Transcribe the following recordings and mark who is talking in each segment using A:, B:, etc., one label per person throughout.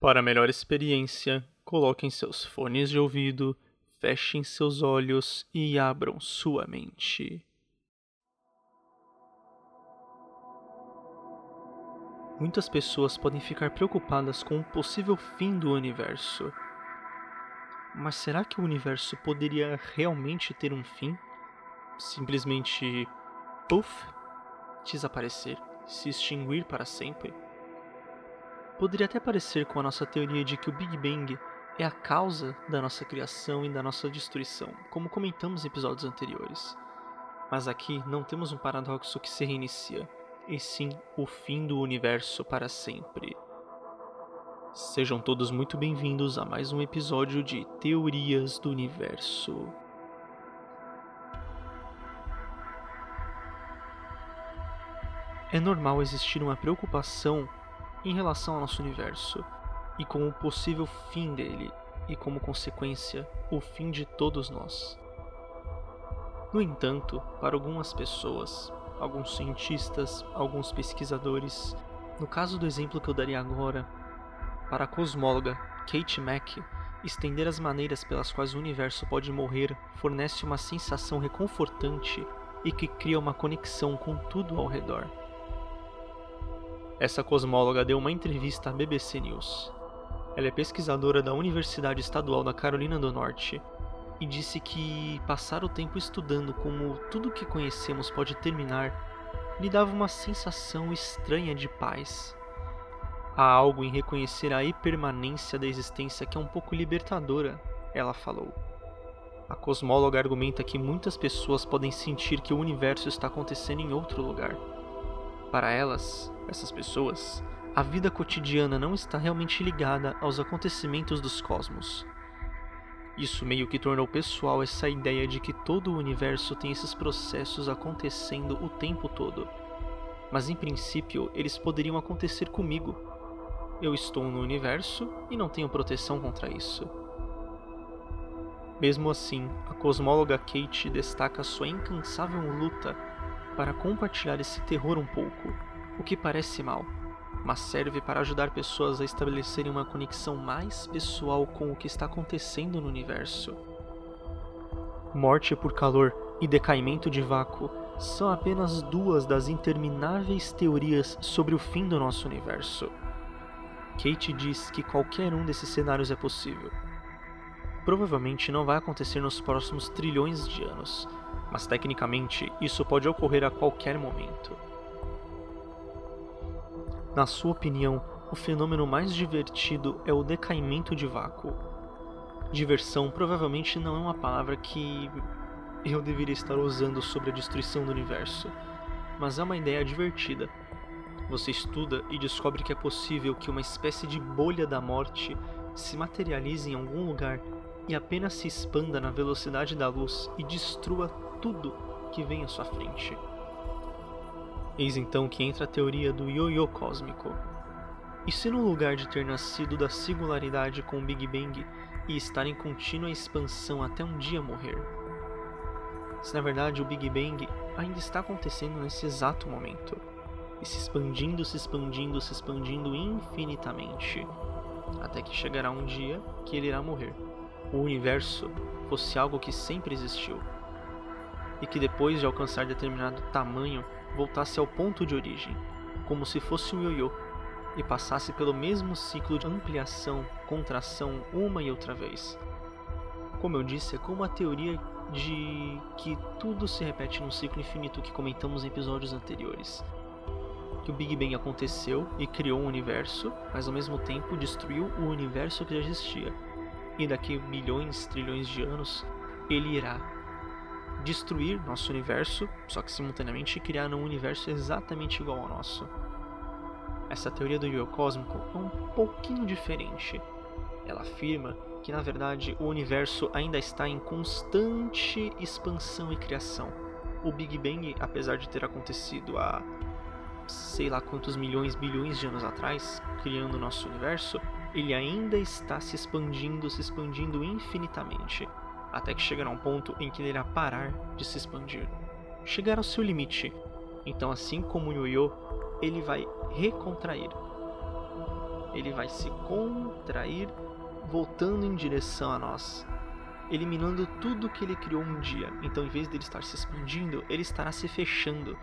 A: Para melhor experiência, coloquem seus fones de ouvido, fechem seus olhos e abram sua mente. Muitas pessoas podem ficar preocupadas com o possível fim do universo. Mas será que o universo poderia realmente ter um fim? Simplesmente, puff, desaparecer, se extinguir para sempre? Poderia até parecer com a nossa teoria de que o Big Bang é a causa da nossa criação e da nossa destruição, como comentamos em episódios anteriores. Mas aqui não temos um paradoxo que se reinicia, e sim o fim do universo para sempre. Sejam todos muito bem-vindos a mais um episódio de Teorias do Universo. É normal existir uma preocupação em relação ao nosso universo e com o possível fim dele e, como consequência, o fim de todos nós. No entanto, para algumas pessoas, alguns cientistas, alguns pesquisadores, no caso do exemplo que eu daria agora, para a cosmóloga Kate Mack, estender as maneiras pelas quais o universo pode morrer fornece uma sensação reconfortante e que cria uma conexão com tudo ao redor. Essa cosmóloga deu uma entrevista à BBC News. Ela é pesquisadora da Universidade Estadual da Carolina do Norte e disse que passar o tempo estudando como tudo que conhecemos pode terminar lhe dava uma sensação estranha de paz. Há algo em reconhecer a impermanência da existência que é um pouco libertadora, ela falou. A cosmóloga argumenta que muitas pessoas podem sentir que o universo está acontecendo em outro lugar. Para elas, essas pessoas, a vida cotidiana não está realmente ligada aos acontecimentos dos cosmos. Isso meio que tornou pessoal essa ideia de que todo o universo tem esses processos acontecendo o tempo todo. Mas em princípio, eles poderiam acontecer comigo. Eu estou no universo e não tenho proteção contra isso. Mesmo assim, a cosmóloga Kate destaca sua incansável luta para compartilhar esse terror um pouco, o que parece mal, mas serve para ajudar pessoas a estabelecerem uma conexão mais pessoal com o que está acontecendo no universo. Morte por calor e decaimento de vácuo são apenas duas das intermináveis teorias sobre o fim do nosso universo. Kate diz que qualquer um desses cenários é possível. Provavelmente não vai acontecer nos próximos trilhões de anos, mas tecnicamente isso pode ocorrer a qualquer momento. Na sua opinião, o fenômeno mais divertido é o decaimento de vácuo. Diversão provavelmente não é uma palavra que eu deveria estar usando sobre a destruição do universo, mas é uma ideia divertida. Você estuda e descobre que é possível que uma espécie de bolha da morte se materialize em algum lugar e apenas se expanda na velocidade da luz e destrua tudo que vem à sua frente. Eis então que entra a teoria do ioiô cósmico. E se no lugar de ter nascido da singularidade com o Big Bang e estar em contínua expansão até um dia morrer? Se na verdade o Big Bang ainda está acontecendo nesse exato momento, e se expandindo, se expandindo, se expandindo infinitamente, até que chegará um dia que ele irá morrer. O universo fosse algo que sempre existiu, e que depois de alcançar determinado tamanho voltasse ao ponto de origem, como se fosse um ioiô, e passasse pelo mesmo ciclo de ampliação, contração uma e outra vez. Como eu disse, é como a teoria de que tudo se repete num ciclo infinito que comentamos em episódios anteriores. Que o Big Bang aconteceu e criou um universo, mas ao mesmo tempo destruiu o universo que já existia. E daqui bilhões, trilhões de anos, ele irá destruir nosso universo, só que simultaneamente criar um universo exatamente igual ao nosso. Essa teoria do yo cósmico é um pouquinho diferente. Ela afirma que na verdade o universo ainda está em constante expansão e criação. O Big Bang, apesar de ter acontecido há sei lá quantos milhões, bilhões de anos atrás, criando o nosso universo, ele ainda está se expandindo, se expandindo infinitamente até que chegará um ponto em que ele irá parar de se expandir, chegar ao seu limite. Então, assim como o ioiô, ele vai recontrair. ele vai se contrair, voltando em direção a nós, eliminando tudo que ele criou um dia. Então, em vez dele estar se expandindo, ele estará se fechando,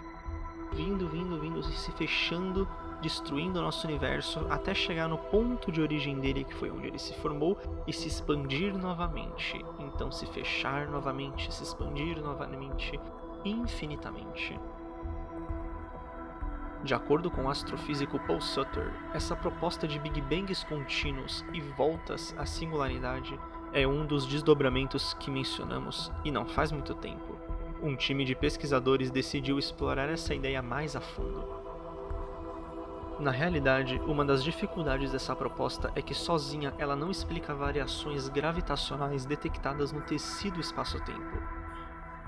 A: vindo, vindo, vindo, se fechando, destruindo o nosso universo até chegar no ponto de origem dele, que foi onde ele se formou, e se expandir novamente. Então, se fechar novamente, se expandir novamente, infinitamente. De acordo com o astrofísico Paul Sutter, essa proposta de Big Bangs contínuos e voltas à singularidade é um dos desdobramentos que mencionamos e não faz muito tempo. Um time de pesquisadores decidiu explorar essa ideia mais a fundo. Na realidade, uma das dificuldades dessa proposta é que sozinha ela não explica variações gravitacionais detectadas no tecido espaço-tempo.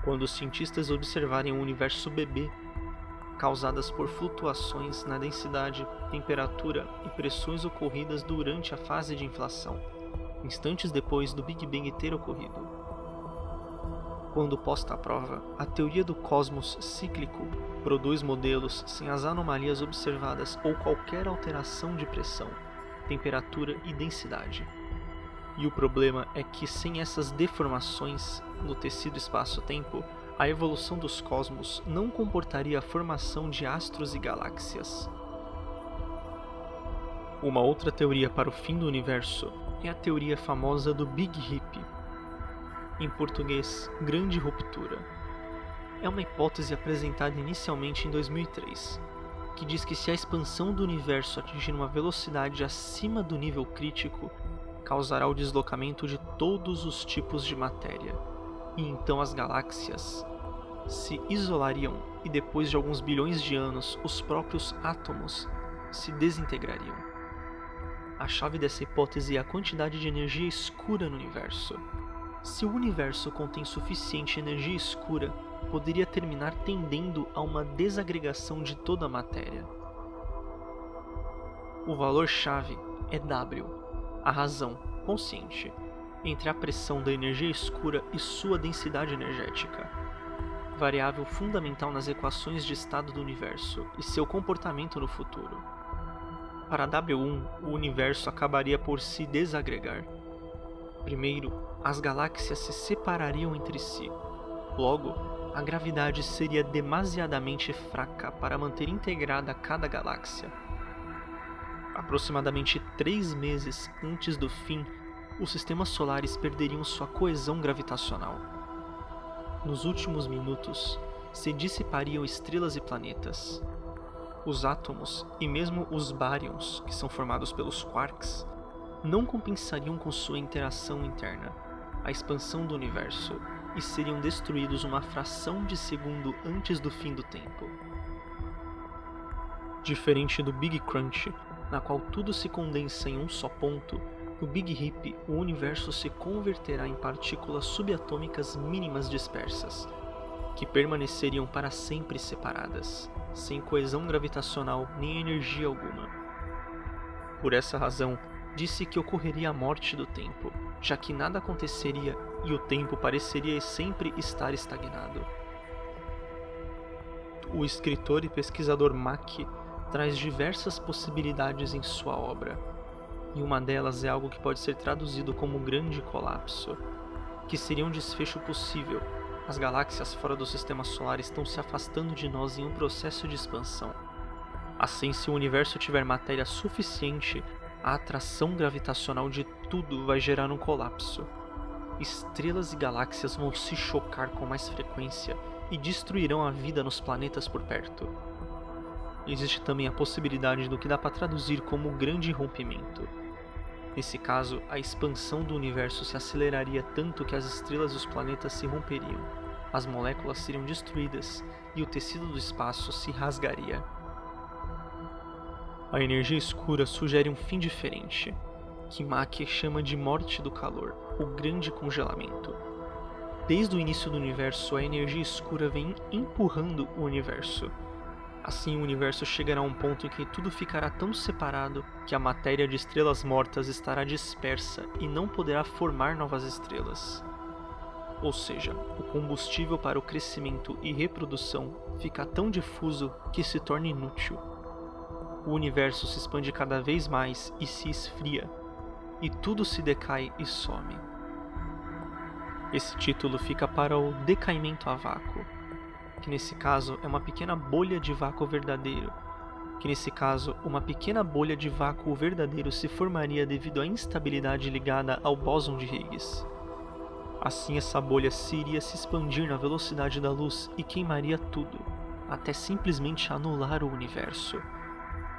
A: Quando os cientistas observarem o universo bebê causadas por flutuações na densidade, temperatura e pressões ocorridas durante a fase de inflação, instantes depois do Big Bang ter ocorrido. Quando posta à prova, a teoria do cosmos cíclico produz modelos sem as anomalias observadas ou qualquer alteração de pressão, temperatura e densidade. E o problema é que sem essas deformações no tecido espaço-tempo, a evolução dos cosmos não comportaria a formação de astros e galáxias. Uma outra teoria para o fim do universo é a teoria famosa do Big Rip, em português, Grande Ruptura. É uma hipótese apresentada inicialmente em 2003, que diz que se a expansão do universo atingir uma velocidade acima do nível crítico, causará o deslocamento de todos os tipos de matéria e então as galáxias se isolariam e depois de alguns bilhões de anos os próprios átomos se desintegrariam. A chave dessa hipótese é a quantidade de energia escura no universo. Se o universo contém suficiente energia escura, poderia terminar tendendo a uma desagregação de toda a matéria. O valor-chave é W, a razão consciente entre a pressão da energia escura e sua densidade energética, variável fundamental nas equações de estado do universo e seu comportamento no futuro. Para W1, o universo acabaria por se desagregar. Primeiro, as galáxias se separariam entre si. Logo, a gravidade seria demasiadamente fraca para manter integrada cada galáxia. Aproximadamente três meses antes do fim os sistemas solares perderiam sua coesão gravitacional. Nos últimos minutos, se dissipariam estrelas e planetas. Os átomos e mesmo os baryons, que são formados pelos quarks, não compensariam com sua interação interna, a expansão do universo, e seriam destruídos uma fração de segundo antes do fim do tempo. Diferente do Big Crunch, na qual tudo se condensa em um só ponto, no Big Rip, o universo se converterá em partículas subatômicas mínimas dispersas, que permaneceriam para sempre separadas, sem coesão gravitacional nem energia alguma. Por essa razão, disse que ocorreria a morte do tempo, já que nada aconteceria e o tempo pareceria sempre estar estagnado. O escritor e pesquisador Mack traz diversas possibilidades em sua obra e uma delas é algo que pode ser traduzido como grande colapso, que seria um desfecho possível. As galáxias fora do sistema solar estão se afastando de nós em um processo de expansão. Assim, se o universo tiver matéria suficiente, a atração gravitacional de tudo vai gerar um colapso. Estrelas e galáxias vão se chocar com mais frequência e destruirão a vida nos planetas por perto. Existe também a possibilidade do que dá para traduzir como grande rompimento. Nesse caso, a expansão do universo se aceleraria tanto que as estrelas e os planetas se romperiam, as moléculas seriam destruídas e o tecido do espaço se rasgaria. A energia escura sugere um fim diferente, que Mack chama de morte do calor, ou grande congelamento. Desde o início do universo, a energia escura vem empurrando o universo, Assim, o universo chegará a um ponto em que tudo ficará tão separado que a matéria de estrelas mortas estará dispersa e não poderá formar novas estrelas. Ou seja, o combustível para o crescimento e reprodução fica tão difuso que se torna inútil. O universo se expande cada vez mais e se esfria, e tudo se decai e some. Esse título fica para o decaimento a vácuo, que nesse caso é uma pequena bolha de vácuo verdadeiro, que nesse caso uma pequena bolha de vácuo verdadeiro se formaria devido à instabilidade ligada ao bóson de Higgs. Assim essa bolha se iria se expandir na velocidade da luz e queimaria tudo, até simplesmente anular o universo.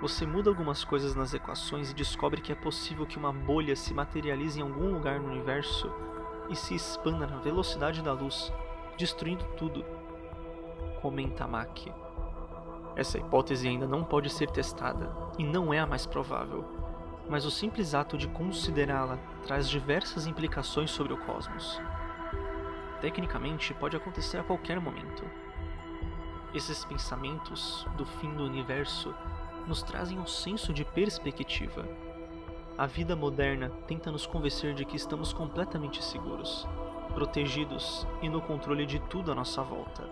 A: Você muda algumas coisas nas equações e descobre que é possível que uma bolha se materialize em algum lugar no universo e se expanda na velocidade da luz, destruindo tudo. Comenta Mack. Essa hipótese ainda não pode ser testada e não é a mais provável, mas o simples ato de considerá-la traz diversas implicações sobre o cosmos. Tecnicamente, pode acontecer a qualquer momento. Esses pensamentos do fim do universo nos trazem um senso de perspectiva. A vida moderna tenta nos convencer de que estamos completamente seguros, protegidos e no controle de tudo à nossa volta.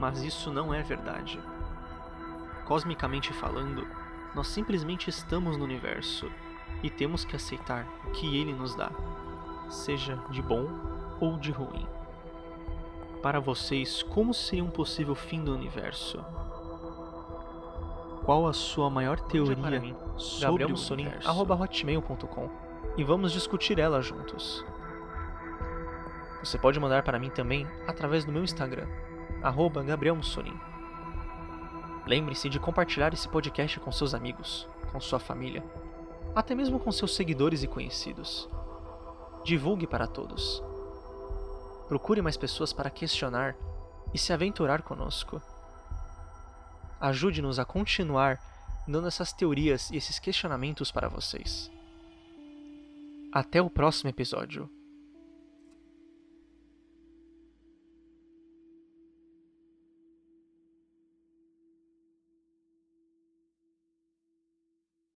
A: Mas isso não é verdade. Cosmicamente falando, nós simplesmente estamos no universo e temos que aceitar o que ele nos dá, seja de bom ou de ruim. Para vocês, como seria um possível fim do universo? Qual a sua maior teoria sobre o universo? hotmail.com e vamos discutir ela juntos. Você pode mandar para mim também através do meu Instagram, arroba Gabriel. Lembre-se de compartilhar esse podcast com seus amigos, com sua família, até mesmo com seus seguidores e conhecidos. Divulgue para todos. Procure mais pessoas para questionar e se aventurar conosco. Ajude-nos a continuar dando essas teorias e esses questionamentos para vocês. Até o próximo episódio.